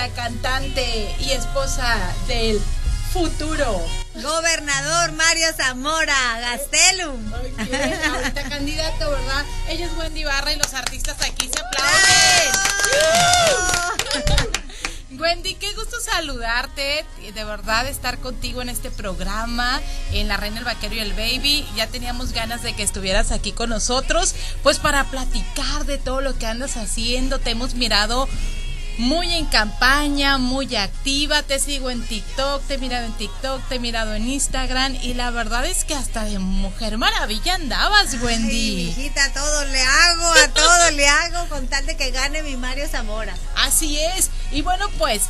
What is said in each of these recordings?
artista, cantante y esposa del futuro. Gobernador Mario Zamora, Gastelum. ahorita candidato, ¿verdad? Ella es Wendy Barra y los artistas aquí se aplauden. Wendy, qué gusto saludarte, de verdad estar contigo en este programa, en La Reina, el Vaquero y el Baby. Ya teníamos ganas de que estuvieras aquí con nosotros, pues para platicar de todo lo que andas haciendo. Te hemos mirado muy en campaña, muy activa. Te sigo en TikTok, te he mirado en TikTok, te he mirado en Instagram y la verdad es que hasta de Mujer Maravilla andabas, Wendy. Ay, hijita, todo le hago, a todo le hago con tal de que gane mi Mario Zamora. Así es. Y bueno, pues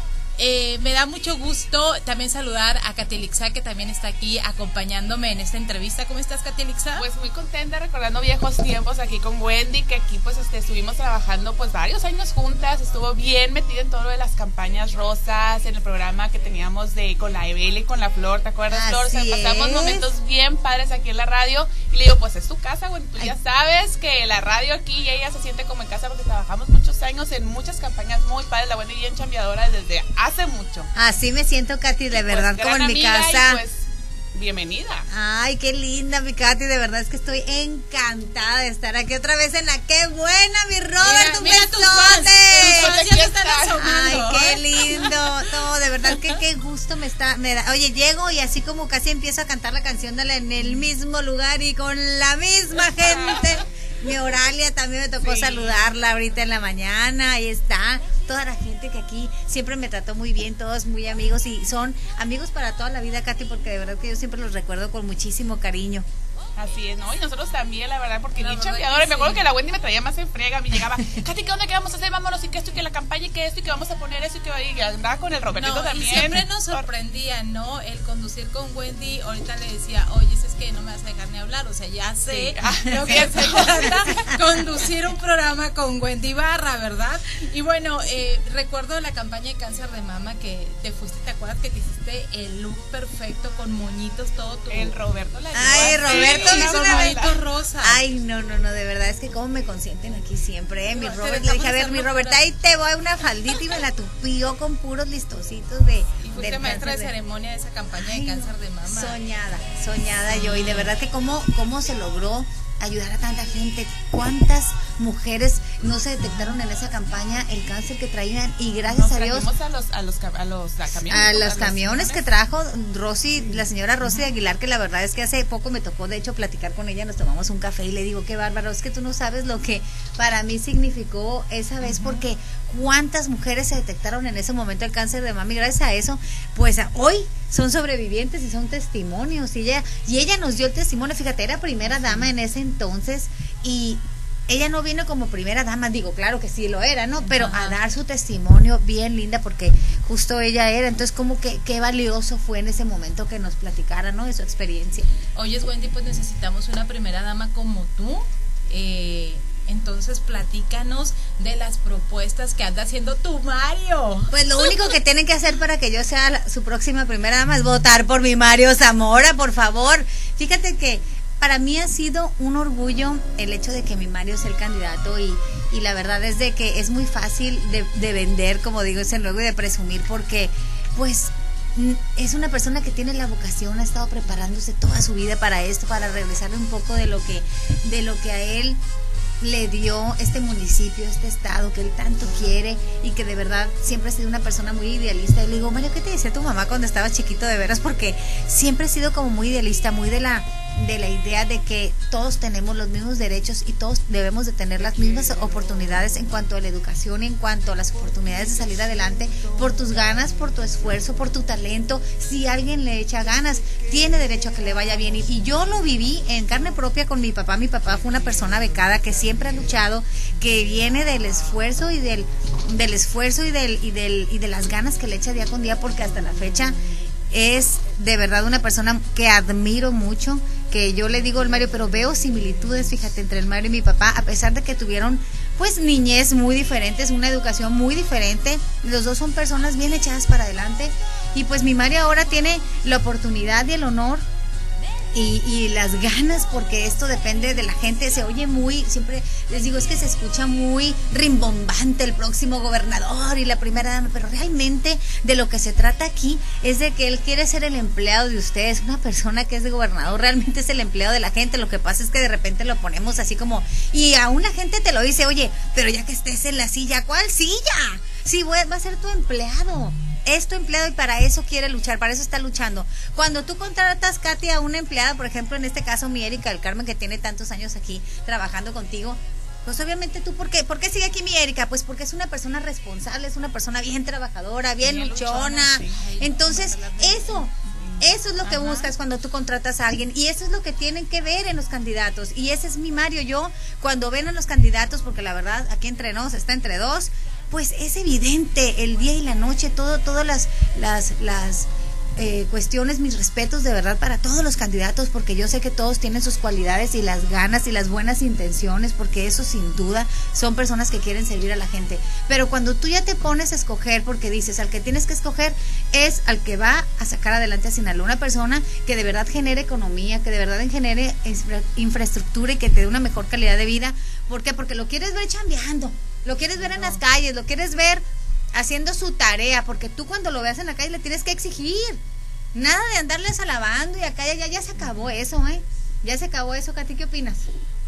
eh, me da mucho gusto también saludar a Catilixa, que también está aquí acompañándome en esta entrevista. ¿Cómo estás, Catilixa? Pues muy contenta, recordando viejos tiempos aquí con Wendy, que aquí pues este, estuvimos trabajando pues varios años juntas, estuvo bien metida en todo lo de las campañas rosas, en el programa que teníamos de con la Evele y con la Flor, ¿te acuerdas, Flor? O sea, pasamos momentos bien padres aquí en la radio y le digo, pues es tu casa, bueno, tú ya sabes que la radio aquí y ella se siente como en casa porque trabajamos muchos años en muchas campañas muy padres, la Wendy bien chambeadora desde hace hace mucho. Así me siento, Katy, de pues, verdad, como en mi casa. Pues, bienvenida. Ay, qué linda, mi Katy. De verdad es que estoy encantada de estar aquí otra vez en la. ¡Qué buena, mi Robert! ¡Un besote! Ay, qué lindo. Todo, de verdad que qué gusto me está. Me da. Oye, llego y así como casi empiezo a cantar la canción de en el mismo lugar y con la misma gente. Mi Oralia también me tocó saludarla ahorita en la mañana. Ahí está. Toda la gente que aquí siempre me trató muy bien, todos muy amigos y son amigos para toda la vida, Katy, porque de verdad que yo siempre los recuerdo con muchísimo cariño. Así es, ¿no? Y nosotros también, la verdad, porque bien chambeadores. Me acuerdo que la Wendy me traía más en frega. Me llegaba, Katy, ¿qué onda? ¿Qué vamos a hacer? Vámonos, y que esto, y que la campaña, y que esto, y que vamos a poner eso, y que y andaba con el Robertito también. Y siempre nos sorprendía, ¿no? El conducir con Wendy. Ahorita le decía, oye, es que no me vas a dejar ni hablar. O sea, ya sé ah, lo que se trata conducir un programa con Wendy Barra, ¿verdad? Y bueno, eh, recuerdo la campaña de cáncer de mama que te fuiste, ¿te acuerdas que te hiciste el look perfecto con moñitos, todo tu. El Roberto la Ay, Roberto, rosa. Ay, no, no, no, de verdad es que como me consienten aquí siempre, ¿eh? Mi Robert, le dije, a ver, mi Robert, ahí te voy una faldita y me la tupió con puros listositos de... Y fuiste maestra de, ceremonia de esa campaña de cáncer de mama. Soñada, soñada yo, y de verdad que cómo, cómo se logró ayudar a tanta gente. ¿Cuántas mujeres no se detectaron en esa campaña el cáncer que traían? Y gracias a Dios. A los, a los, a los, camiones. A los camiones que trajo Rosy, la señora Rosy Aguilar, que la verdad es que hace poco me tocó, de hecho, platicar con ella. Nos tomamos un café y le digo, qué bárbaro, es que tú no sabes lo que para mí significó esa vez, porque cuántas mujeres se detectaron en ese momento el cáncer de mami. Gracias a eso, pues hoy son sobrevivientes y son testimonios. Y ella, y ella nos dio el testimonio, fíjate, era primera dama en ese entonces y ella no vino como primera dama, digo, claro que sí lo era, ¿no? Pero a dar su testimonio bien linda porque justo ella era, entonces como que qué valioso fue en ese momento que nos platicara, ¿no? De su experiencia. Oye, Wendy, pues necesitamos una primera dama como tú. Eh, entonces, platícanos de las propuestas que anda haciendo tu Mario. Pues lo único que tienen que hacer para que yo sea su próxima primera dama es votar por mi Mario Zamora, por favor. Fíjate que para mí ha sido un orgullo el hecho de que mi Mario sea el candidato y, y la verdad es de que es muy fácil de, de vender, como digo, ese luego y de presumir porque pues es una persona que tiene la vocación, ha estado preparándose toda su vida para esto, para regresarle un poco de lo que, de lo que a él le dio este municipio, este estado que él tanto quiere y que de verdad siempre ha sido una persona muy idealista. Y le digo, Mario, ¿qué te decía tu mamá cuando estabas chiquito de veras? Porque siempre ha sido como muy idealista, muy de la de la idea de que todos tenemos los mismos derechos y todos debemos de tener las mismas oportunidades en cuanto a la educación en cuanto a las oportunidades de salir adelante por tus ganas, por tu esfuerzo, por tu talento. Si alguien le echa ganas, tiene derecho a que le vaya bien. Y, y yo lo viví en carne propia con mi papá. Mi papá fue una persona becada que siempre ha luchado, que viene del esfuerzo y del, del esfuerzo y del, y del y de las ganas que le echa día con día porque hasta la fecha es de verdad una persona que admiro mucho, que yo le digo al Mario, pero veo similitudes, fíjate, entre el Mario y mi papá, a pesar de que tuvieron pues niñez muy diferentes, una educación muy diferente, los dos son personas bien echadas para adelante y pues mi Mario ahora tiene la oportunidad y el honor y, y, las ganas, porque esto depende de la gente, se oye muy, siempre les digo, es que se escucha muy rimbombante el próximo gobernador y la primera dama, pero realmente de lo que se trata aquí es de que él quiere ser el empleado de ustedes, una persona que es de gobernador, realmente es el empleado de la gente, lo que pasa es que de repente lo ponemos así como, y aún la gente te lo dice, oye, pero ya que estés en la silla, ¿cuál silla? Sí, va a ser tu empleado es tu empleado y para eso quiere luchar, para eso está luchando. Cuando tú contratas, Katy, a una empleada, por ejemplo, en este caso mi Erika del Carmen, que tiene tantos años aquí trabajando contigo, pues obviamente tú, ¿por qué? ¿Por qué sigue aquí mi Erika? Pues porque es una persona responsable, es una persona bien trabajadora, bien, luchona. Entonces, eso, eso es lo que buscas cuando tú contratas a alguien y eso es lo que tienen que ver en los candidatos. Y ese es mi Mario. Yo, cuando ven a los candidatos, porque la verdad aquí entre nos está entre dos, pues es evidente el día y la noche, todo, todas las, las, las eh, cuestiones, mis respetos de verdad para todos los candidatos, porque yo sé que todos tienen sus cualidades y las ganas y las buenas intenciones, porque eso sin duda son personas que quieren servir a la gente. Pero cuando tú ya te pones a escoger, porque dices, al que tienes que escoger es al que va a sacar adelante a Sinaloa, una persona que de verdad genere economía, que de verdad genere infraestructura y que te dé una mejor calidad de vida. ¿Por qué? Porque lo quieres ver chambeando lo quieres ver en las calles, lo quieres ver haciendo su tarea, porque tú cuando lo veas en la calle le tienes que exigir. Nada de andarles alabando y acá ya, ya se acabó eso, ¿eh? Ya se acabó eso, Katy, ¿qué opinas?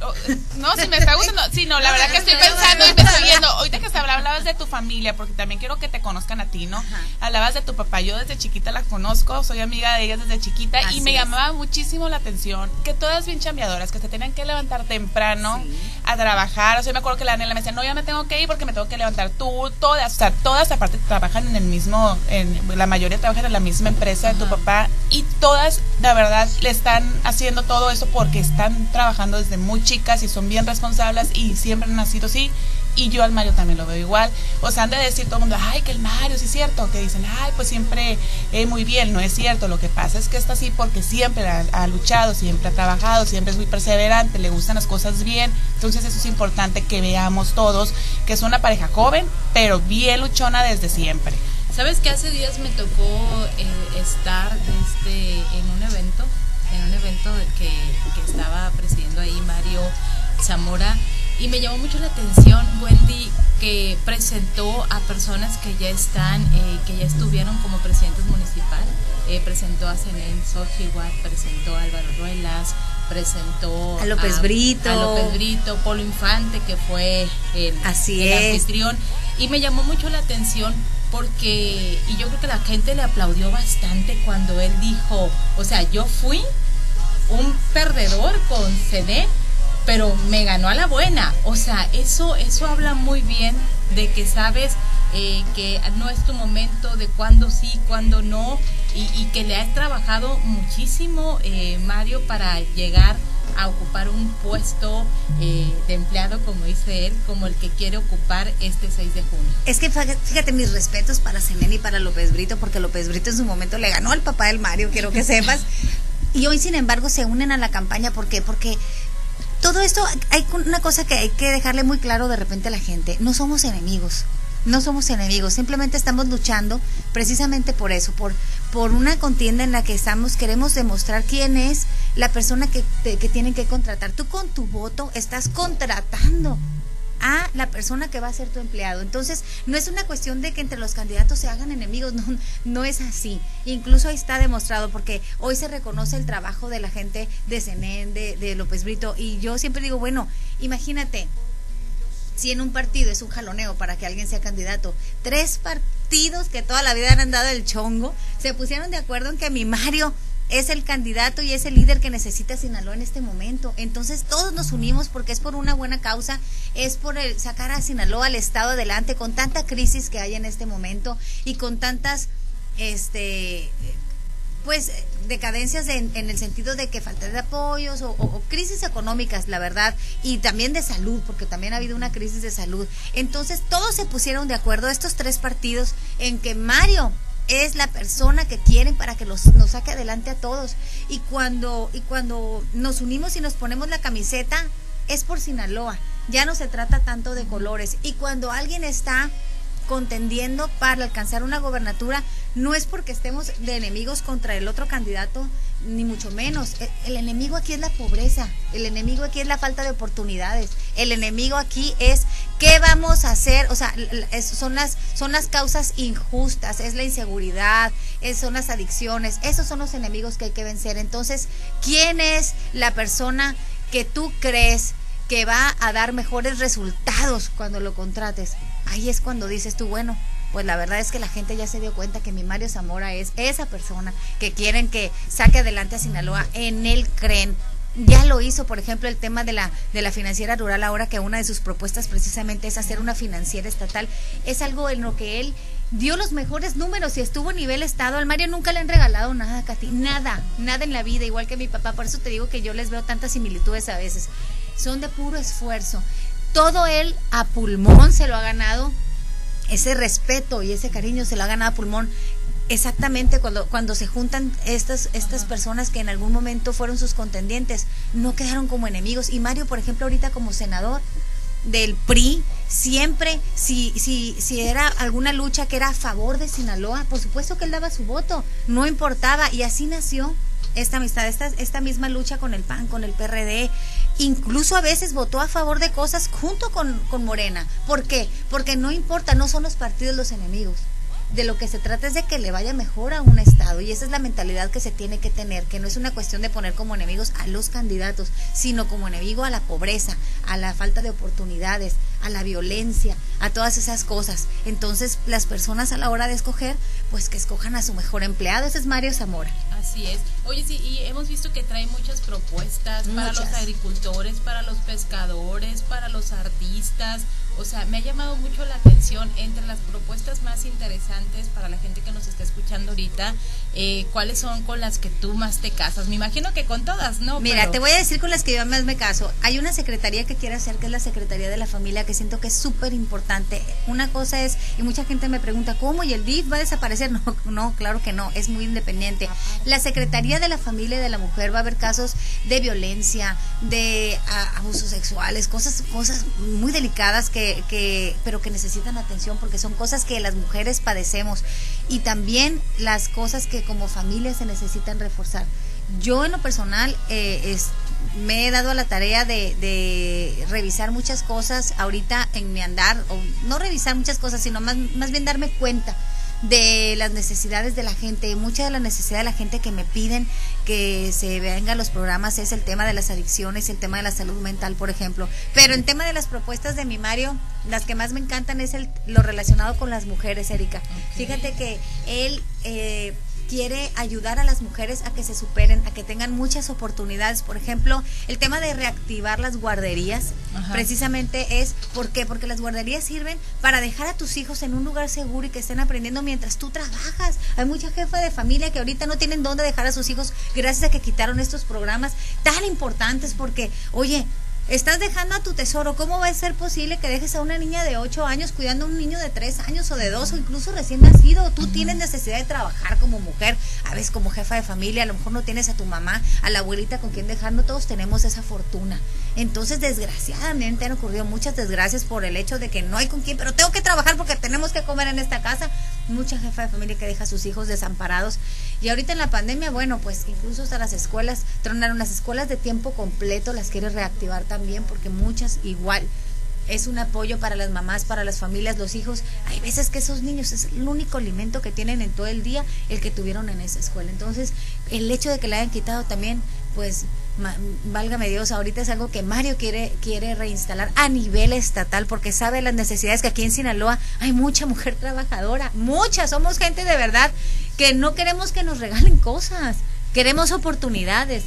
Oh, no, si me está gustando. Sí, no, la verdad que estoy pensando y me estoy viendo. Ahorita que hablabas de tu familia, porque también quiero que te conozcan a ti, ¿no? Hablabas de tu papá. Yo desde chiquita la conozco, soy amiga de ellas desde chiquita y me llamaba muchísimo la atención que todas bien chambeadoras, que se tenían que levantar temprano a trabajar. O sea, yo me acuerdo que la Daniela me decía, no, ya me tengo que ir porque me tengo que levantar tú, todas, o sea, todas aparte trabajan en el mismo, en, la mayoría trabajan en la misma empresa de tu papá y todas, la verdad, le están haciendo todo eso porque están trabajando desde muy chicas y son bien responsables y siempre han nacido así. Y yo al Mario también lo veo igual. O sea, han de decir todo el mundo, ay, que el Mario, sí es cierto. Que dicen, ay, pues siempre eh, muy bien. No es cierto. Lo que pasa es que está así porque siempre ha, luchado, siempre ha trabajado, siempre es muy perseverante, le gustan las cosas bien. Entonces eso es importante que veamos todos que es una pareja joven, pero bien luchona desde siempre. ¿Sabes que hace días me tocó eh, estar este, en un evento? En un evento que, que estaba presidiendo ahí Mario Zamora y me llamó mucho la atención Wendy que presentó a personas que ya están, eh, que ya estuvieron como presidentes municipal. Eh, presentó a Zenén Xochitl, presentó a Álvaro Ruelas, presentó a López Brito, a López Brito, Polo Infante, que fue el, el anfitrión. Y me llamó mucho la atención porque, y yo creo que la gente le aplaudió bastante cuando él dijo, o sea, yo fui un perdedor con CD, pero me ganó a la buena. O sea, eso, eso habla muy bien de que sabes eh, que no es tu momento de cuándo sí, cuándo no, y, que le has trabajado muchísimo, eh, Mario, para llegar a ocupar un puesto eh, de empleado, como dice él, como el que quiere ocupar este 6 de junio. Es que fíjate mis respetos para Semeni y para López Brito, porque López Brito en su momento le ganó al papá del Mario, quiero que sepas. Y hoy, sin embargo, se unen a la campaña. ¿Por qué? Porque todo esto, hay una cosa que hay que dejarle muy claro de repente a la gente. No somos enemigos. No somos enemigos, simplemente estamos luchando precisamente por eso, por, por una contienda en la que estamos, queremos demostrar quién es la persona que, que tienen que contratar. Tú con tu voto estás contratando a la persona que va a ser tu empleado. Entonces, no es una cuestión de que entre los candidatos se hagan enemigos, no, no es así. Incluso ahí está demostrado, porque hoy se reconoce el trabajo de la gente de Zenén, de, de López Brito, y yo siempre digo, bueno, imagínate, si en un partido es un jaloneo para que alguien sea candidato, tres partidos que toda la vida han dado el chongo, se pusieron de acuerdo en que mi Mario es el candidato y es el líder que necesita Sinaloa en este momento. Entonces todos nos unimos porque es por una buena causa, es por sacar a Sinaloa al Estado adelante con tanta crisis que hay en este momento y con tantas este pues decadencias en, el sentido de que falta de apoyos o, o, crisis económicas, la verdad, y también de salud, porque también ha habido una crisis de salud. Entonces todos se pusieron de acuerdo, estos tres partidos, en que Mario es la persona que quieren para que los, nos saque adelante a todos. Y cuando, y cuando nos unimos y nos ponemos la camiseta, es por Sinaloa. Ya no se trata tanto de colores. Y cuando alguien está contendiendo para alcanzar una gobernatura, no es porque estemos de enemigos contra el otro candidato, ni mucho menos. El, el, enemigo aquí es la pobreza, el enemigo aquí es la falta de oportunidades, el enemigo aquí es qué vamos a hacer, o sea, son, las, son las causas injustas, es la inseguridad, es, son las adicciones, esos son los enemigos que hay que vencer. Entonces, ¿quién es la persona que tú crees que va a dar mejores resultados cuando lo contrates? Ahí es cuando dices tú, bueno, pues la verdad es que la gente ya se dio cuenta que mi Mario Zamora es esa persona que quieren que saque adelante a Sinaloa, en él creen. Ya lo hizo, por ejemplo, el tema de la, de la financiera rural, ahora que una de sus propuestas precisamente es hacer una financiera estatal. Es algo en lo que él dio los mejores números y estuvo a nivel estado. Al Mario nunca le han regalado nada, Katy. Nada, nada en la vida, igual que mi papá. Por eso te digo que yo les veo tantas similitudes a veces. Son de puro esfuerzo. Todo él a pulmón se lo ha ganado ese respeto y ese cariño se lo ha ganado a pulmón. Exactamente cuando, cuando se juntan estas, estas personas que en algún momento fueron sus contendientes, no quedaron como enemigos. Y Mario, por ejemplo, ahorita como senador del PRI, siempre, si, si, si era alguna lucha que era a favor de Sinaloa, por supuesto que él daba su voto, no importaba, y así nació esta amistad, esta, esta misma lucha con el PAN, con el PRD, incluso a veces votó a favor de cosas junto con, con Morena. ¿Por qué? Porque no importa, no son los partidos los enemigos de lo que se trata es de que le vaya mejor a un Estado y esa es la mentalidad que se tiene que tener, que no es una cuestión de poner como enemigos a los candidatos, sino como enemigo a la pobreza, a la falta de oportunidades, a la violencia, a todas esas cosas. Entonces las personas a la hora de escoger, pues que escojan a su mejor empleado, ese es Mario Zamora. Así es. Oye, sí, y hemos visto que trae muchas propuestas para los agricultores, para los pescadores, para los artistas. O sea, me ha llamado mucho la atención entre las propuestas más interesantes para la gente que nos está escuchando ahorita, eh, cuáles son con las que tú más te casas. Me imagino que con todas, ¿no? Mira, te voy a decir con las que yo más me caso. Hay una secretaría que quiero hacer, que es la Secretaría de la Familia, que siento que es súper importante. Una cosa es, y mucha gente me pregunta, ¿cómo? ¿Y el DIF va a desaparecer? No, no, claro que no, es muy independiente. La Secretaría de la Familia de la Mujer va a haber casos de violencia, de abusos sexuales, cosas, cosas muy delicadas que, que, pero que necesitan atención porque son cosas que las mujeres padecemos y también las cosas que como familia se necesitan reforzar. Yo en lo personal eh, me he dado a la tarea de, de, revisar muchas cosas ahorita en mi andar, o no revisar muchas cosas, sino más, más bien darme cuenta de las necesidades de la gente. Mucha de la necesidad de la gente que me piden que se vengan los programas es el tema de las adicciones, el tema de la salud mental, por ejemplo. Pero el tema de las propuestas de mi Mario, las que más me encantan es el, lo relacionado con las mujeres, Erika. Fíjate que él... Eh, quiere ayudar a las mujeres a que se superen, a que tengan muchas oportunidades. Por ejemplo, el tema de reactivar las guarderías, precisamente es, ¿por qué? Porque las guarderías sirven para dejar a tus hijos en un lugar seguro y que estén aprendiendo mientras tú trabajas. Hay mucha jefa de familia que ahorita no tienen dónde dejar a sus hijos gracias a que quitaron estos programas tan importantes porque, oye, Estás dejando a tu tesoro. ¿Cómo va a ser posible que dejes a una niña de 8 años cuidando a un niño de 3 años o de 2 o incluso recién nacido? Tú tienes necesidad de trabajar como mujer, a veces como jefa de familia, a lo mejor no tienes a tu mamá, a la abuelita con quien dejar, no todos tenemos esa fortuna. Entonces, desgraciadamente han ocurrido muchas desgracias por el hecho de que no hay con quién, pero tengo que trabajar porque tenemos que comer en esta casa. Mucha jefa de familia que deja a sus hijos desamparados. Y ahorita en la pandemia, bueno, pues incluso hasta las escuelas, tronaron las escuelas de tiempo completo, las quiere reactivar también porque muchas igual es un apoyo para las mamás, para las familias, los hijos. Hay veces que esos niños es el único alimento que tienen en todo el día, el que tuvieron en esa escuela. Entonces, el hecho de que le hayan quitado también, pues, válgame Dios, ahorita es algo que Mario quiere, quiere reinstalar a nivel estatal, porque sabe las necesidades que aquí en Sinaloa hay mucha mujer trabajadora, muchas, somos gente de verdad que no queremos que nos regalen cosas, queremos oportunidades.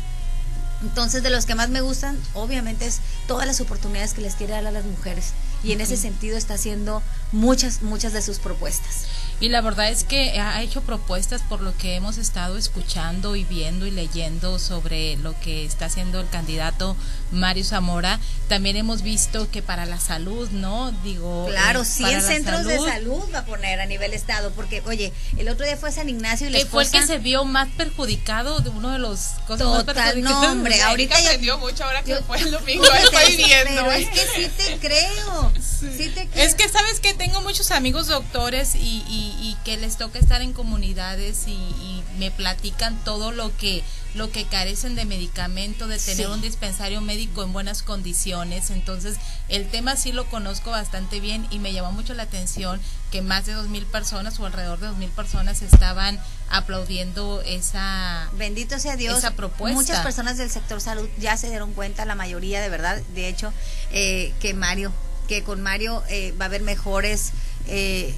Entonces, de los que más me gustan, obviamente, es todas las oportunidades que les quiere dar a las mujeres. Y en ese sentido está haciendo muchas, muchas de sus propuestas. Y la verdad es que ha hecho propuestas por lo que hemos estado escuchando y viendo y leyendo sobre lo que está haciendo el candidato Mario Zamora. También hemos visto que para la salud, ¿no? Digo. Claro, 100 eh, centros de salud va a poner a nivel estado, porque, oye, el otro día fue San Ignacio y la que fue el que se vio más perjudicado de uno de los cosas más perjudicados. No, hombre, ahorita ya. aprendió mucho ahora que fue el domingo, estoy viendo. Pero es que sí te creo. Sí. te creo. Es que sabes que tengo muchos amigos doctores y y, que les toca estar en comunidades y, me platican todo lo que lo que carecen de medicamento, de tener un dispensario médico en buenas condiciones. Entonces, el tema sí lo conozco bastante bien y me llamó mucho la atención que más de dos mil personas o alrededor de dos mil personas estaban aplaudiendo esa bendito sea Dios. esa propuesta. Muchas personas del sector salud ya se dieron cuenta la mayoría de verdad. De hecho eh, que Mario que con Mario eh, va a haber mejores eh,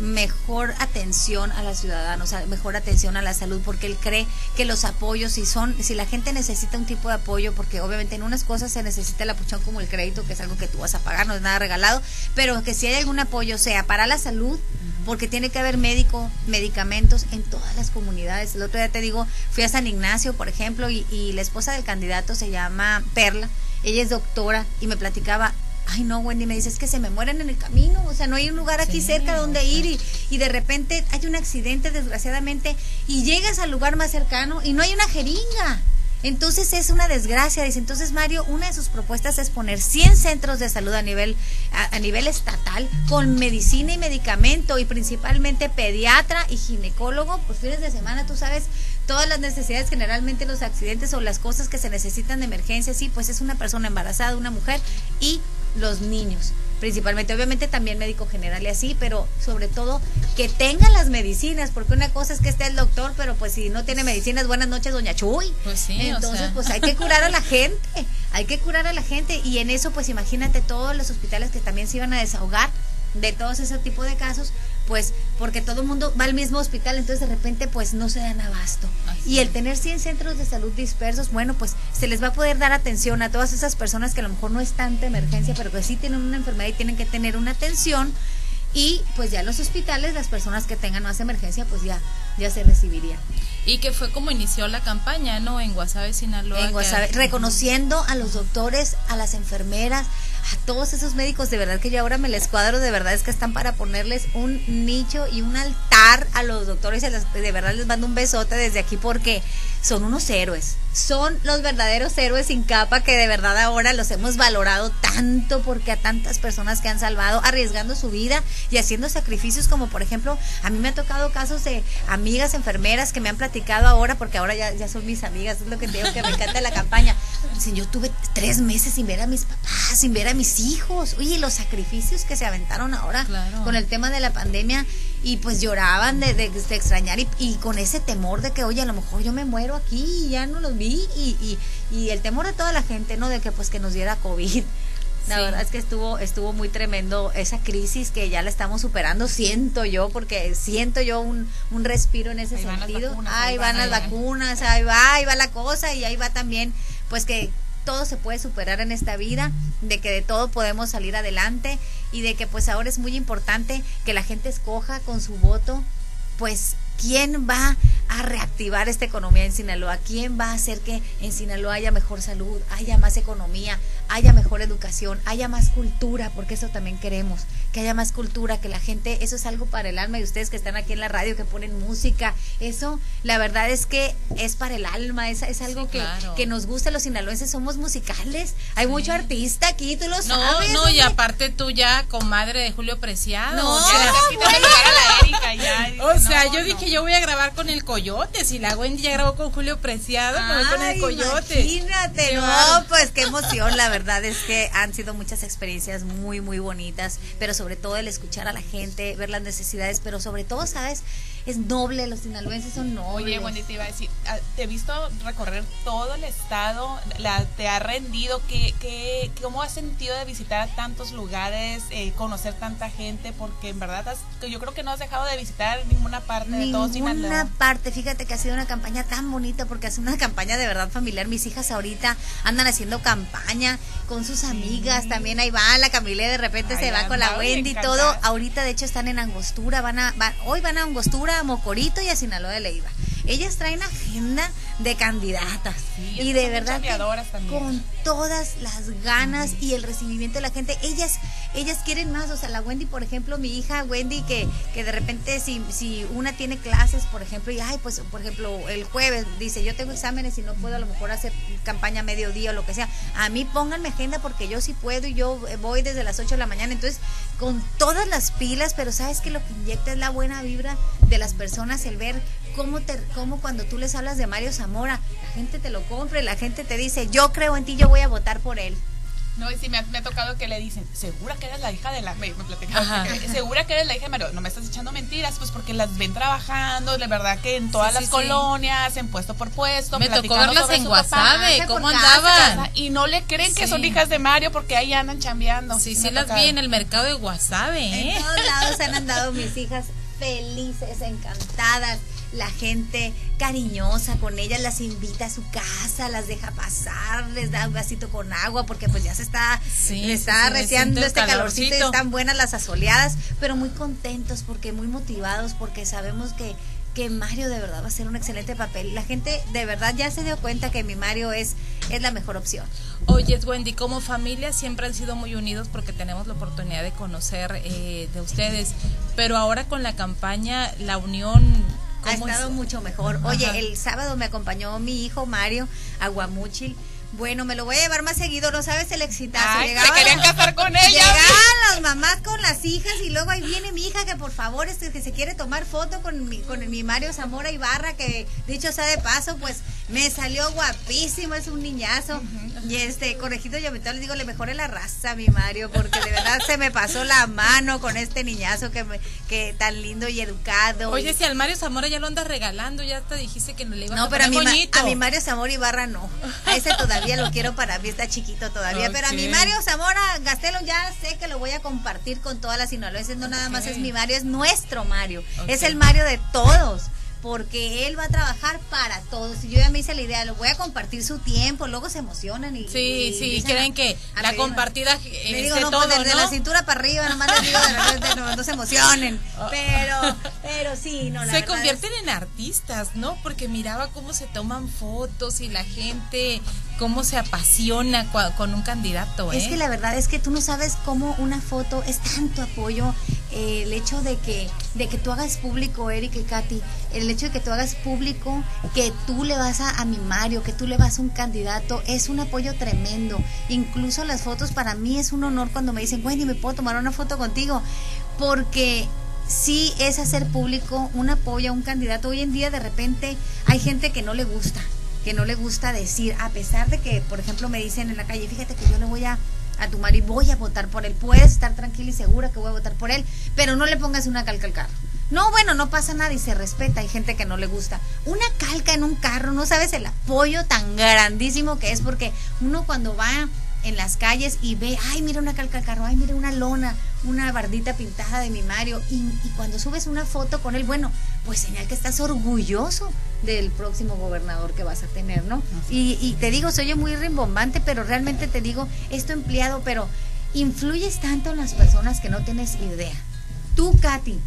mejor atención a los ciudadanos, mejor atención a la salud, porque él cree que los apoyos, si son, si la gente necesita un tipo de apoyo, porque obviamente en unas cosas se necesita la apuchón como el crédito, que es algo que tú vas a pagar, no es nada regalado, pero que si hay algún apoyo, sea para la salud, porque tiene que haber médico, medicamentos en todas las comunidades. El otro día te digo, fui a San Ignacio, por ejemplo, y, y la esposa del candidato se llama Perla, ella es doctora y me platicaba, ay no, Wendy, me dices que se me mueren en el camino, o sea, no hay un lugar aquí cerca donde ir y, y, de repente hay un accidente, desgraciadamente, y llegas al lugar más cercano y no hay una jeringa. Entonces es una desgracia, dice. Entonces Mario, una de sus propuestas es poner 100 centros de salud a nivel, a, nivel estatal con medicina y medicamento y principalmente pediatra y ginecólogo, pues fines de semana, tú sabes, todas las necesidades, generalmente los accidentes o las cosas que se necesitan de emergencia, sí, pues es una persona embarazada, una mujer y los niños principalmente, obviamente también médico general y así, pero sobre todo que tenga las medicinas, porque una cosa es que esté el doctor, pero pues si no tiene medicinas, buenas noches, doña Chuy. Pues sí, Entonces, pues hay que curar a la gente, hay que curar a la gente y en eso, pues imagínate todos los hospitales que también se iban a desahogar de todos ese tipo de casos, pues porque todo el mundo va al mismo hospital, entonces de repente pues no se dan abasto. y el tener 100 centros de salud dispersos, bueno, pues se les va a poder dar atención a todas esas personas que a lo mejor no es tanta emergencia, pero que sí tienen una enfermedad y tienen que tener una atención. Y pues ya en los hospitales, las personas que tengan más emergencia, pues ya, ya se recibirían. Y que fue como inició la campaña, ¿no? En Guasave, Sinaloa. En Guasave, reconociendo a los doctores, a las enfermeras, a todos esos médicos, de verdad que yo ahora me les cuadro, de verdad es que están para ponerles un nicho y un altar a los doctores, de verdad les mando un besote desde aquí porque son unos héroes, son los verdaderos héroes sin capa que de verdad ahora los hemos valorado tanto porque a tantas personas que han salvado arriesgando su vida y haciendo sacrificios como por ejemplo a mí me ha tocado casos de amigas enfermeras que me han platicado ahora porque ahora ya, ya son mis amigas, es lo que digo que me encanta la campaña. Si yo tuve tres meses sin ver a mis papás, sin ver a mis hijos, oye, los sacrificios que se aventaron ahora con el tema de la pandemia y pues lloraban de, de, extrañar y, y, con ese temor de que, oye, a lo mejor yo me muero aquí y ya no los vi y, y, y el temor de toda la gente, ¿no? De que pues que nos diera COVID. La verdad es que estuvo estuvo muy tremendo esa crisis que ya la estamos superando, siento yo, porque siento yo un, un respiro en ese sentido. ahí, van, las vacunas, ahí va, ahí va la cosa y ahí va también, pues que todo se puede superar en esta vida, de que de todo podemos salir adelante y de que pues ahora es muy importante que la gente escoja con su voto pues quién va a reactivar esta economía en Sinaloa, quién va a hacer que en Sinaloa haya mejor salud, haya más economía, haya mejor educación, haya más cultura, porque eso también queremos, que haya más cultura, que la gente, eso es algo para el alma y ustedes que están aquí en la radio, que ponen música, eso la verdad es que es para el alma, es, es algo que, que nos gusta, los sinaloenses somos musicales, hay mucho artista aquí, tú lo no, sabes. No, y aparte tú ya, comadre de Julio Preciado. No, o sea, yo dije, yo voy a grabar con el Coyote, si la Wendy ya grabó con Julio Preciado, me voy con el Coyote. Imagínate, no, pues qué emoción, la verdad es que han sido muchas experiencias muy, muy bonitas, pero sobre todo el escuchar a la gente, ver las necesidades, pero sobre todo, ¿sabes? es noble, los sinaloenses son nobles. Oye, Wendy, te iba a decir, ah, te he visto recorrer todo el estado, la, te ha rendido, ¿qué, qué, ¿cómo has sentido de visitar tantos lugares, eh, conocer tanta gente? Porque en verdad yo creo que no has dejado de visitar ninguna parte de todo Sinaloa. Ninguna parte, fíjate que ha sido una campaña tan bonita porque hace una campaña de verdad familiar. Mis hijas ahorita andan haciendo campaña con sus amigas, también ahí va la Camila de repente se va con la Wendy y todo. Ahorita de hecho están en Angostura, van a, hoy van a Angostura a Mocorito y a Sinaloa de Leiva. ellas traen agenda de candidatas. Y de verdad con todas las ganas y el recibimiento de la gente, ellas ellas quieren más, o sea, la Wendy, por ejemplo, mi hija Wendy que que de repente si si una tiene clases, por ejemplo, y ay, pues por ejemplo, el jueves dice, "Yo tengo exámenes y no puedo a lo mejor hacer campaña mediodía o lo que sea." A mí pónganme agenda porque yo sí puedo y yo voy desde las 8 de la mañana, entonces con todas las pilas, pero sabes que lo que inyecta es la buena vibra de las personas, el ver cómo, te, cómo cuando tú les hablas de Mario Zamora, la gente te lo compra la gente te dice, yo creo en ti, yo voy a votar por él. No, y sí, me ha, me ha, tocado que le dicen, ¿segura que eres la hija de la... Me, ¿Segura que eres la hija de Mario? No me estás echando mentiras, pues porque las ven trabajando, de verdad que en todas las colonias, en puesto por puesto. Me tocó verlas en WhatsApp, ¿cómo andaban? y no le creen que son hijas de Mario porque ahí andan chambeando. Sí, sí, las vi en el mercado de WhatsApp, ¿eh? En todos lados han andado mis hijas felices, encantadas la gente cariñosa con ellas, las invita a su casa, las deja pasar, les da un vasito con agua, porque pues ya se está, está reciando este calorcito. y están buenas las asoleadas, pero muy contentos porque muy motivados, porque sabemos que que Mario de verdad va a ser un excelente papel. La gente de verdad ya se dio cuenta que mi Mario es, es la mejor opción. Oye, Wendy, como familia siempre han sido muy unidos porque tenemos la oportunidad de conocer eh, de ustedes, pero ahora con la campaña, la unión ha estado mucho mejor. Oye, el sábado me acompañó mi hijo Mario a Guamuchil bueno, me lo voy a llevar más seguido, no sabes el exitazo. Ay, se querían casar con ella. Llegaban las mamás con las hijas y luego ahí viene mi hija que por favor este, que se quiere tomar foto con mi, con mi Mario Zamora Ibarra, que dicho sea de paso, pues me salió guapísimo, es un niñazo. Y este, conejito yo les digo, le mejore la raza mi Mario, porque de verdad se me pasó la mano con este niñazo que, que tan lindo y educado. Oye, si al Mario Zamora ya lo andas regalando, ya te dijiste que no le iba no, a No, pero a mi, a mi Mario Zamora Ibarra no. A ese todavía todavía lo quiero para mí, está chiquito todavía. Pero a mi Mario Zamora Gastelo ya sé que lo voy a compartir con todas las sinaloenses. No nada más es mi Mario, es nuestro Mario. Es el Mario de todos porque él va a trabajar para todos. Y yo ya me hice la idea, lo voy a compartir su tiempo, luego se emocionan y. Sí, sí, creen que la compartida es digo, no, pues, todo, desde la cintura para arriba, nomás les digo de repente, no, se emocionen. Oh. Pero, pero sí, no, Se convierten en artistas, ¿no? Porque miraba cómo se toman fotos y la gente cómo se apasiona con un candidato. Es que ¿eh? la verdad es que tú no sabes cómo una foto es tanto apoyo. Eh, el hecho de que, de que tú hagas público, Eric y Katy, el hecho de que tú hagas público que tú le vas a, a mi Mario, que tú le vas a un candidato, es un apoyo tremendo. Incluso las fotos para mí es un honor cuando me dicen, Wendy, ¿me puedo tomar una foto contigo? Porque sí es hacer público un apoyo a un candidato. Hoy en día de repente hay gente que no le gusta que no le gusta decir, a pesar de que, por ejemplo, me dicen en la calle, fíjate que yo le voy a, a tu y voy a votar por él, puedes estar tranquila y segura que voy a votar por él, pero no le pongas una calca al carro. No, bueno, no pasa nada y se respeta, hay gente que no le gusta. Una calca en un carro, no sabes el apoyo tan grandísimo que es porque uno cuando va en las calles y ve, ay, mira una calca al carro, ay, mira una lona, una bardita pintada de mi Mario. Y, y, cuando subes una foto con él, bueno, pues señal que estás orgulloso del próximo gobernador que vas a tener, ¿no? Y, y te digo, soy yo muy rimbombante, pero realmente te digo, esto empleado, pero influyes tanto en las personas que no tienes idea. Tú, Katy,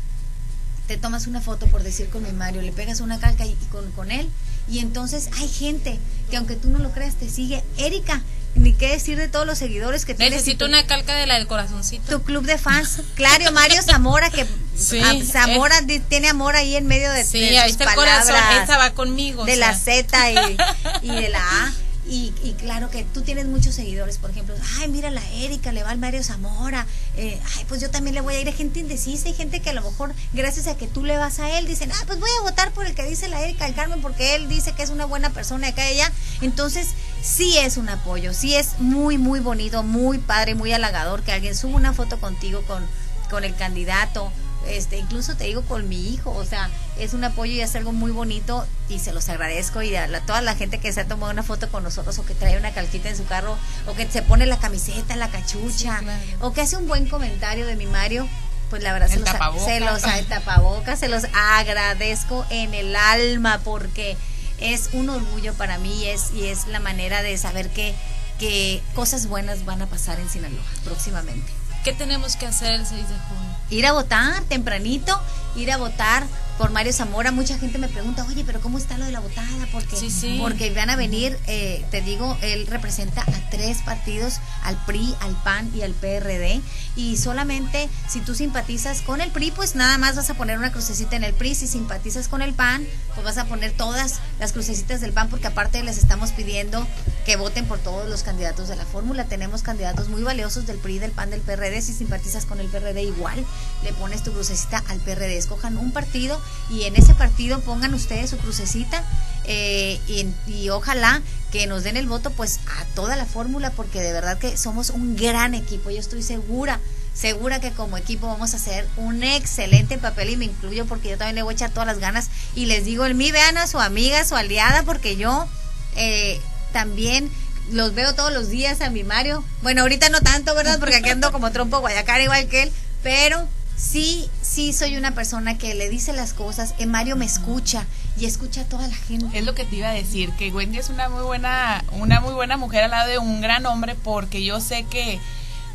te tomas una foto, por decir, con mi Mario, le pegas una calca y, con, con él, y entonces hay gente que aunque tú no lo creas, te sigue. Erika, ni qué decir de todos los seguidores que tienes. Necesito una calca de la del corazoncito. Tu club de fans. Claro, Mario Zamora, que Zamora tiene amor ahí en medio de, sí, ahí está el corazón, esa va conmigo. De la Z y, y de la A. Y, claro que tú tienes muchos seguidores, por ejemplo, ay, mira la Erika, le va al Mario Zamora, eh, ay, pues yo también le voy a ir. a gente indecisa, hay gente que a lo mejor, gracias a que tú le vas a él, dicen, ah, pues voy a votar por el que dice la Erika, el Carmen, porque él dice que es una buena persona acá y allá. Entonces, sí es un apoyo, sí es muy, muy bonito, muy padre, muy halagador que alguien suba una foto contigo con, con el candidato este, incluso te digo con mi hijo, o sea, es un apoyo y es algo muy bonito y se los agradezco y a toda la gente que se ha tomado una foto con nosotros o que trae una calquita en su carro o que se pone la camiseta, la cachucha o que hace un buen comentario de mi Mario, pues la verdad se los, se los, el tapabocas, se los agradezco en el alma porque es un orgullo para mí y es, y es la manera de saber que, que cosas buenas van a pasar en Sinaloa próximamente. ¿qué tenemos que hacer el 6 de junio? Ir a votar tempranito, ir a votar por Mario Zamora. Mucha gente me pregunta, oye, pero ¿cómo está lo de la votada? Porque, Sí, sí. porque van a venir, eh, te digo, él representa a tres partidos, al PRI, al PAN y al PRD. Y solamente si tú simpatizas con el PRI, pues nada más vas a poner una crucecita en el PRI. Si simpatizas con el PAN, pues vas a poner todas las crucecitas del PAN, porque aparte les estamos pidiendo que voten por todos los candidatos de la fórmula. Tenemos candidatos muy valiosos del PRI, del PAN, del PRD. Si simpatizas con el PRD, igual le pones tu crucecita al PRD. Escojan un partido y en ese partido pongan ustedes su crucecita eh, y, ojalá que nos den el voto pues a toda la fórmula porque de verdad que somos un gran equipo. Yo estoy segura segura que como equipo vamos a hacer un excelente papel y me incluyo porque yo también le voy a echar todas las ganas y les digo en mí vean a su amiga, su aliada porque yo eh, también los veo todos los días a mi Mario. Bueno, ahorita no tanto, ¿verdad? Porque aquí ando como trompo guayacar igual que él, pero sí, sí soy una persona que le dice las cosas. Eh, Mario me escucha y escucha a toda la gente. Es lo que te iba a decir, que Wendy es una muy buena, una muy buena mujer al lado de un gran hombre, porque yo sé que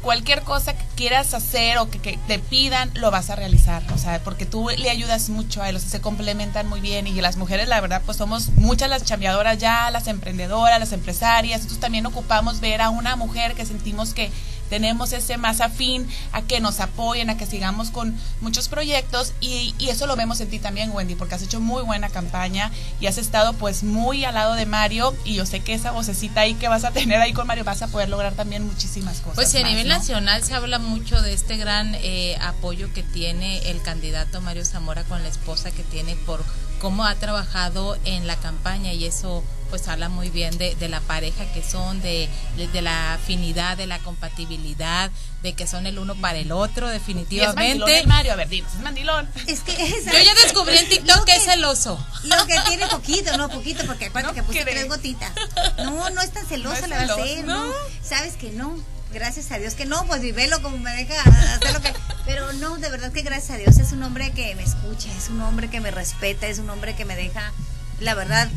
cualquier cosa que quieras hacer o que, que te pidan, lo vas a realizar. O sea, porque tú le ayudas mucho a él, se complementan muy bien. Y las mujeres, la verdad, pues somos muchas las chambeadoras ya, las emprendedoras, las empresarias. Entonces también ocupamos ver a una mujer que sentimos que tenemos ese más afín a que nos apoyen, a que sigamos con muchos proyectos y, y, eso lo vemos en ti también, Wendy, porque has hecho muy buena campaña y has estado pues muy al lado de Mario y yo sé que esa vocecita ahí que vas a tener ahí con Mario vas a poder lograr también muchísimas cosas. Pues sí, a más, nivel ¿no? nacional se habla mucho de este gran eh, apoyo que tiene el candidato Mario Zamora con la esposa que tiene por cómo ha trabajado en la campaña y eso pues habla muy bien de, de la pareja que son, de, de, de, la afinidad, de la compatibilidad, de que son el uno para el otro, definitivamente. Y es mandilón el Mario, a ver, dinos, es mandilón. Es que Yo ya descubrí en TikTok que, que, es celoso. Lo que tiene poquito, no poquito, porque acuérdate no que puse tres gotitas. No, no es tan celoso, no la va a hacer, no. no. Sabes que no gracias a Dios que no, pues vivelo como me deja hacer lo que. Pero no, de verdad que gracias a Dios es un hombre que me escucha, es un hombre que me respeta, es un hombre que me deja, la verdad,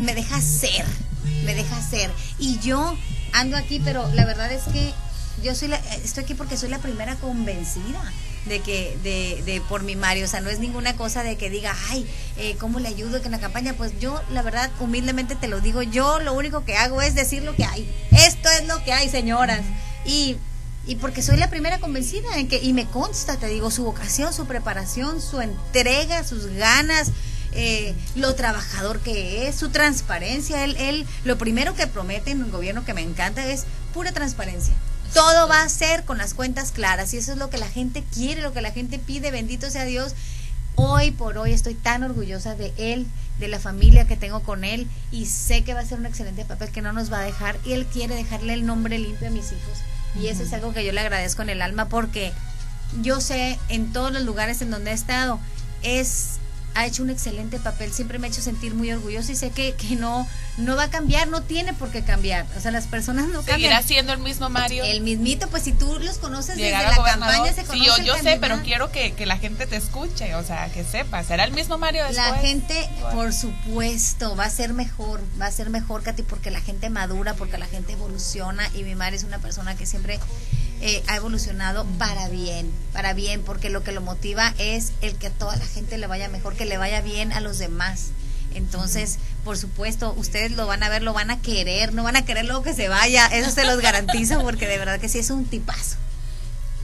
me deja ser, me deja ser. Y yo ando aquí, pero la verdad es que yo soy la, estoy aquí porque soy la primera convencida de que de, de por mi Mario, o sea, no es ninguna cosa de que diga, ay, eh, ¿cómo le ayudo que en la campaña? Pues yo, la verdad, humildemente te lo digo, yo lo único que hago es decir lo que hay. Esto es lo que hay, señoras. Y, y porque soy la primera convencida en que, y me consta, te digo, su vocación, su preparación, su entrega, sus ganas, eh, lo trabajador que es, su transparencia. Él, él, lo primero que promete en un gobierno que me encanta es pura transparencia. Todo va a ser con las cuentas claras y eso es lo que la gente quiere, lo que la gente pide, bendito sea Dios. Hoy por hoy estoy tan orgullosa de él, de la familia que tengo con él y sé que va a ser un excelente papel que no nos va a dejar y él quiere dejarle el nombre limpio a mis hijos y eso es algo que yo le agradezco en el alma porque yo sé en todos los lugares en donde he estado es ha hecho un excelente papel, siempre me ha hecho sentir muy orgullosa y sé que, que no, no va a cambiar, no tiene por qué cambiar. O sea, las personas no cambian. ¿Seguirá siendo el mismo Mario? El mismito, pues si tú los conoces Llegar desde la campaña, se Sí, yo, yo sé, pero quiero que, que, la gente te escuche, o sea, que sepa, ¿será el mismo Mario después? La gente, bueno. por supuesto, va a ser mejor, va a ser mejor, Katy, porque la gente madura, porque la gente evoluciona y mi madre es una persona que siempre eh, ha evolucionado para bien, para bien, porque lo que lo motiva es el que a toda la gente le vaya mejor, que le vaya bien a los demás. Entonces, por supuesto, ustedes lo van a ver, lo van a querer, no van a querer luego que se vaya, eso se los garantizo, porque de verdad que sí es un tipazo.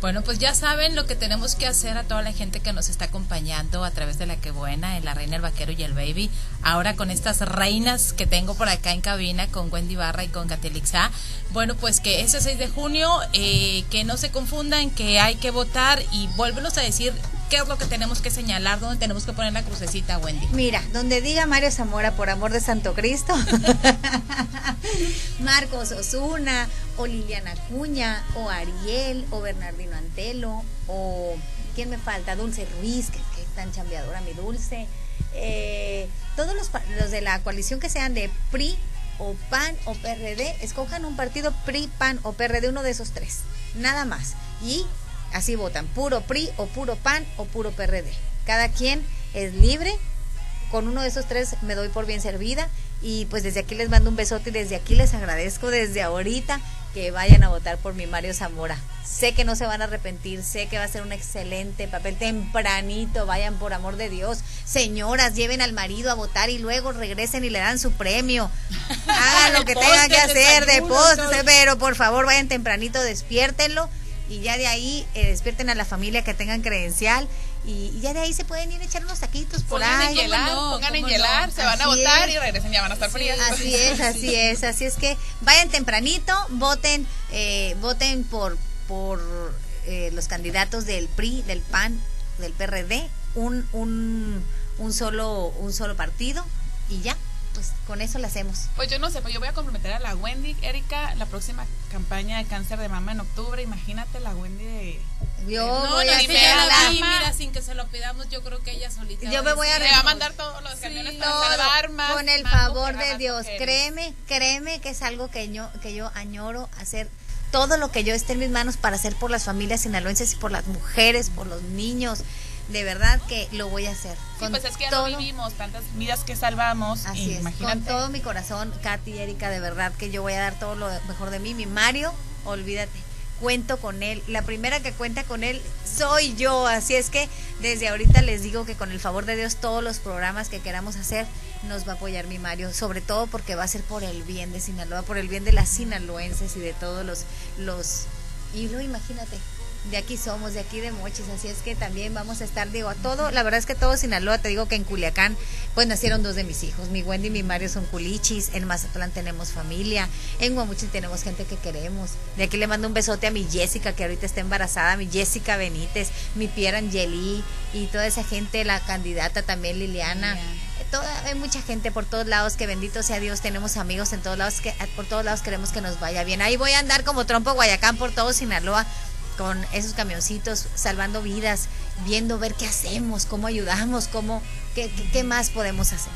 Bueno, pues ya saben lo que tenemos que hacer a toda la gente que nos está acompañando a través de la que buena, en la reina, el vaquero y el baby. Ahora con estas reinas que tengo por acá en cabina con Wendy Barra y con Catelixa. Bueno, pues que ese 6 de junio, eh, que no se confundan, que hay que votar y vuélvenos a decir qué es lo que tenemos que señalar, dónde tenemos que poner la crucecita, Wendy. Mira, donde diga Mario Zamora, por amor de Santo Cristo, Marcos Osuna, o Liliana Cuña, o Ariel, o Bernardino Antelo, o ¿quién me falta? Dulce Ruiz, que, es tan chambeadora mi Dulce. Eh, todos los de la coalición que sean de PRI o PAN o PRD, escojan un partido PRI, PAN o PRD, uno de esos tres, nada más. Y así votan, puro PRI o puro PAN o puro PRD. Cada quien es libre, con uno de esos tres me doy por bien servida y pues desde aquí les mando un besote y desde aquí les agradezco desde ahorita que vayan a votar por mi Mario Zamora. Sé que no se van a arrepentir, sé que va a ser un excelente papel tempranito, vayan por amor de Dios. Señoras, lleven al marido a votar y luego regresen y le dan su premio. Hagan lo que tengan que hacer de post, pero por favor vayan tempranito, despiértenlo y ya de ahí eh, despierten a la familia que tengan credencial y, ya de ahí se pueden ir a echar unos taquitos por ahí. En hielar, pongan en hielar, se van a votar y regresen, ya van a estar frías. Así es, así es, así es que vayan tempranito, voten, eh, voten por, por eh, los candidatos del PRI, del PAN, del PRD, un, un, un, solo, un solo partido y ya pues con eso lo hacemos. Pues yo no sé, pues yo voy a comprometer a la Wendy, Erika, la próxima campaña de cáncer de mama en octubre. Imagínate la Wendy de. Yo no, voy no, a hacer mira, sin que se lo pidamos, yo creo que ella solita. Yo me voy a, le va a mandar todos los camiones para salvar más. Con el favor de Dios, créeme, créeme que es algo que yo, que yo añoro hacer todo lo que yo esté en mis manos para hacer por las familias sinaloenses y por las mujeres, por los niños de verdad que lo voy a hacer. Sí, pues es que ya lo vivimos, tantas vidas que salvamos. Así es, con todo mi corazón, Katy y Erika, de verdad que yo voy a dar todo lo mejor de mí. Mi Mario, olvídate, cuento con él. La primera que cuenta con él soy yo, así es que desde ahorita les digo que con el favor de Dios todos los programas que queramos hacer nos va a apoyar mi Mario, sobre todo porque va a ser por el bien de Sinaloa, por el bien de las sinaloenses y de todos los... los y luego imagínate, de aquí somos, de aquí de Mochis, así es que también vamos a estar, digo, a todo, la verdad es que todo Sinaloa, te digo que en Culiacán, pues nacieron dos de mis hijos, mi Wendy y mi Mario son culichis, en Mazatlán tenemos familia, en Guamuchil tenemos gente que queremos, de aquí le mando un besote a mi Jessica, que ahorita está embarazada, mi Jessica Benítez, mi Pierre Angeli, y toda esa gente, la candidata también Liliana. Toda, hay mucha gente por todos lados que bendito sea Dios tenemos amigos en todos lados que por todos lados queremos que nos vaya bien ahí voy a andar como trompo Guayacán por todo Sinaloa con esos camioncitos, salvando vidas, viendo ver qué hacemos, cómo ayudamos, cómo, qué, qué, más podemos hacer.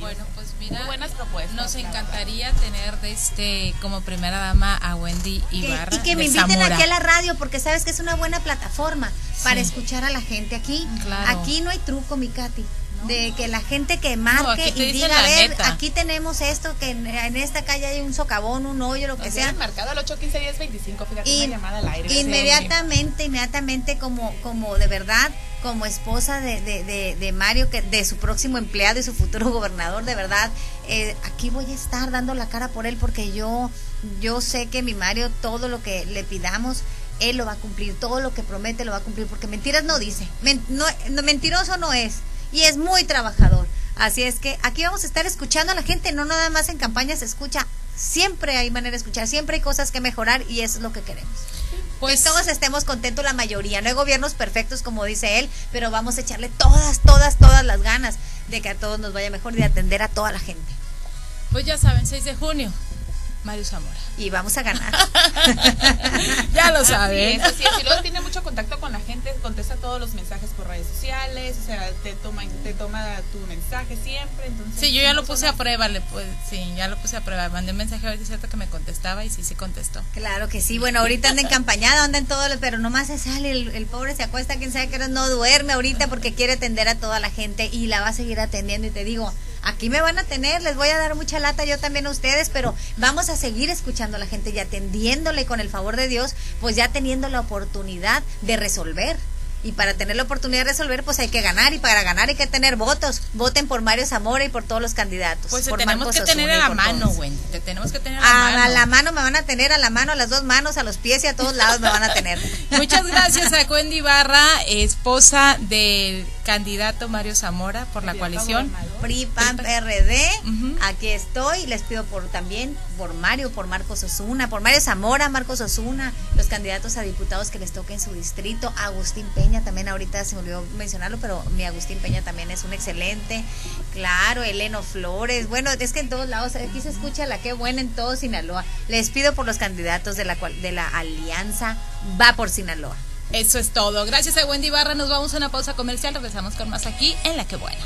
Bueno, pues mira, buenas propuestas. Nos encantaría tener de este como primera dama a Wendy Ibarra. y que me inviten aquí a la radio porque sabes que es una buena plataforma para escuchar a la gente aquí. Aquí no hay truco, mi Katy de que la gente que marque y diga, a ver, aquí tenemos esto, que en, esta calle hay un socavón, un hoyo, lo que sea. marcado al 815 1025, fíjate, y, una llamada al aire. Inmediatamente, inmediatamente como, como de verdad, como esposa de, de, de, Mario, que de su próximo empleado y su futuro gobernador, de verdad, eh, aquí voy a estar dando la cara por él porque yo, yo sé que mi Mario, todo lo que le pidamos, él lo va a cumplir, todo lo que promete lo va a cumplir, porque mentiras no dice, no, mentiroso no es y es muy trabajador. Así es que aquí vamos a estar escuchando a la gente, no nada más en campaña se escucha, siempre hay manera de escuchar, siempre hay cosas que mejorar y eso es lo que queremos. Pues que todos estemos contentos la mayoría, no hay gobiernos perfectos como dice él, pero vamos a echarle todas, todas, todas las ganas de que a todos nos vaya mejor y de atender a toda la gente. Pues ya saben, 6 de junio, Mario Zamora. Y vamos a ganar. ya lo saben. Así es, luego tiene mucho contacto con la gente, contesta todos los mensajes por redes sociales, o sea, te toma, te toma tu mensaje siempre. Entonces, sí, yo ya lo puse a prueba, le, pues, sí, ya lo puse a prueba. Mandé un mensaje ahorita, cierto que me contestaba y sí, sí contestó. Claro que sí, bueno, ahorita anda encampañado, anda en todo, pero nomás se sale, el, pobre se acuesta, quien sabe que no duerme ahorita porque quiere atender a toda la gente y la va a seguir atendiendo y te digo, aquí me van a tener, les voy a dar mucha lata yo también a ustedes, pero vamos a seguir escuchando a la gente y atendiéndole con el favor de Dios, pues ya teniendo la oportunidad de resolver. Y para tener la oportunidad de resolver, pues hay que ganar. Y para ganar hay que tener votos. Voten por Mario Zamora y por todos los candidatos. Pues por tenemos que tener a la mano, güey. Te tenemos que tener a la mano. A la mano me van a tener, a la mano, a las dos manos, a los pies y a todos lados me van a tener. Muchas gracias a Wendy Barra, esposa del candidato Mario Zamora por la coalición. PRI, PAN, PRD. Aquí estoy. Les pido por también por Mario, por Marcos Osuna, por Mario Zamora, Marcos Osuna, los candidatos a diputados que les toque en su distrito, Agustín Peña también ahorita se me olvidó mencionarlo, pero mi Agustín Peña también es un excelente. Claro, Eleno Flores. Bueno, es que en todos lados, aquí se escucha la que buena en todo Sinaloa. Les pido por los candidatos de la, de la alianza Va por Sinaloa. Eso es todo. Gracias a Wendy Barra. Nos vamos a una pausa comercial. Regresamos con más aquí en La Que Buena.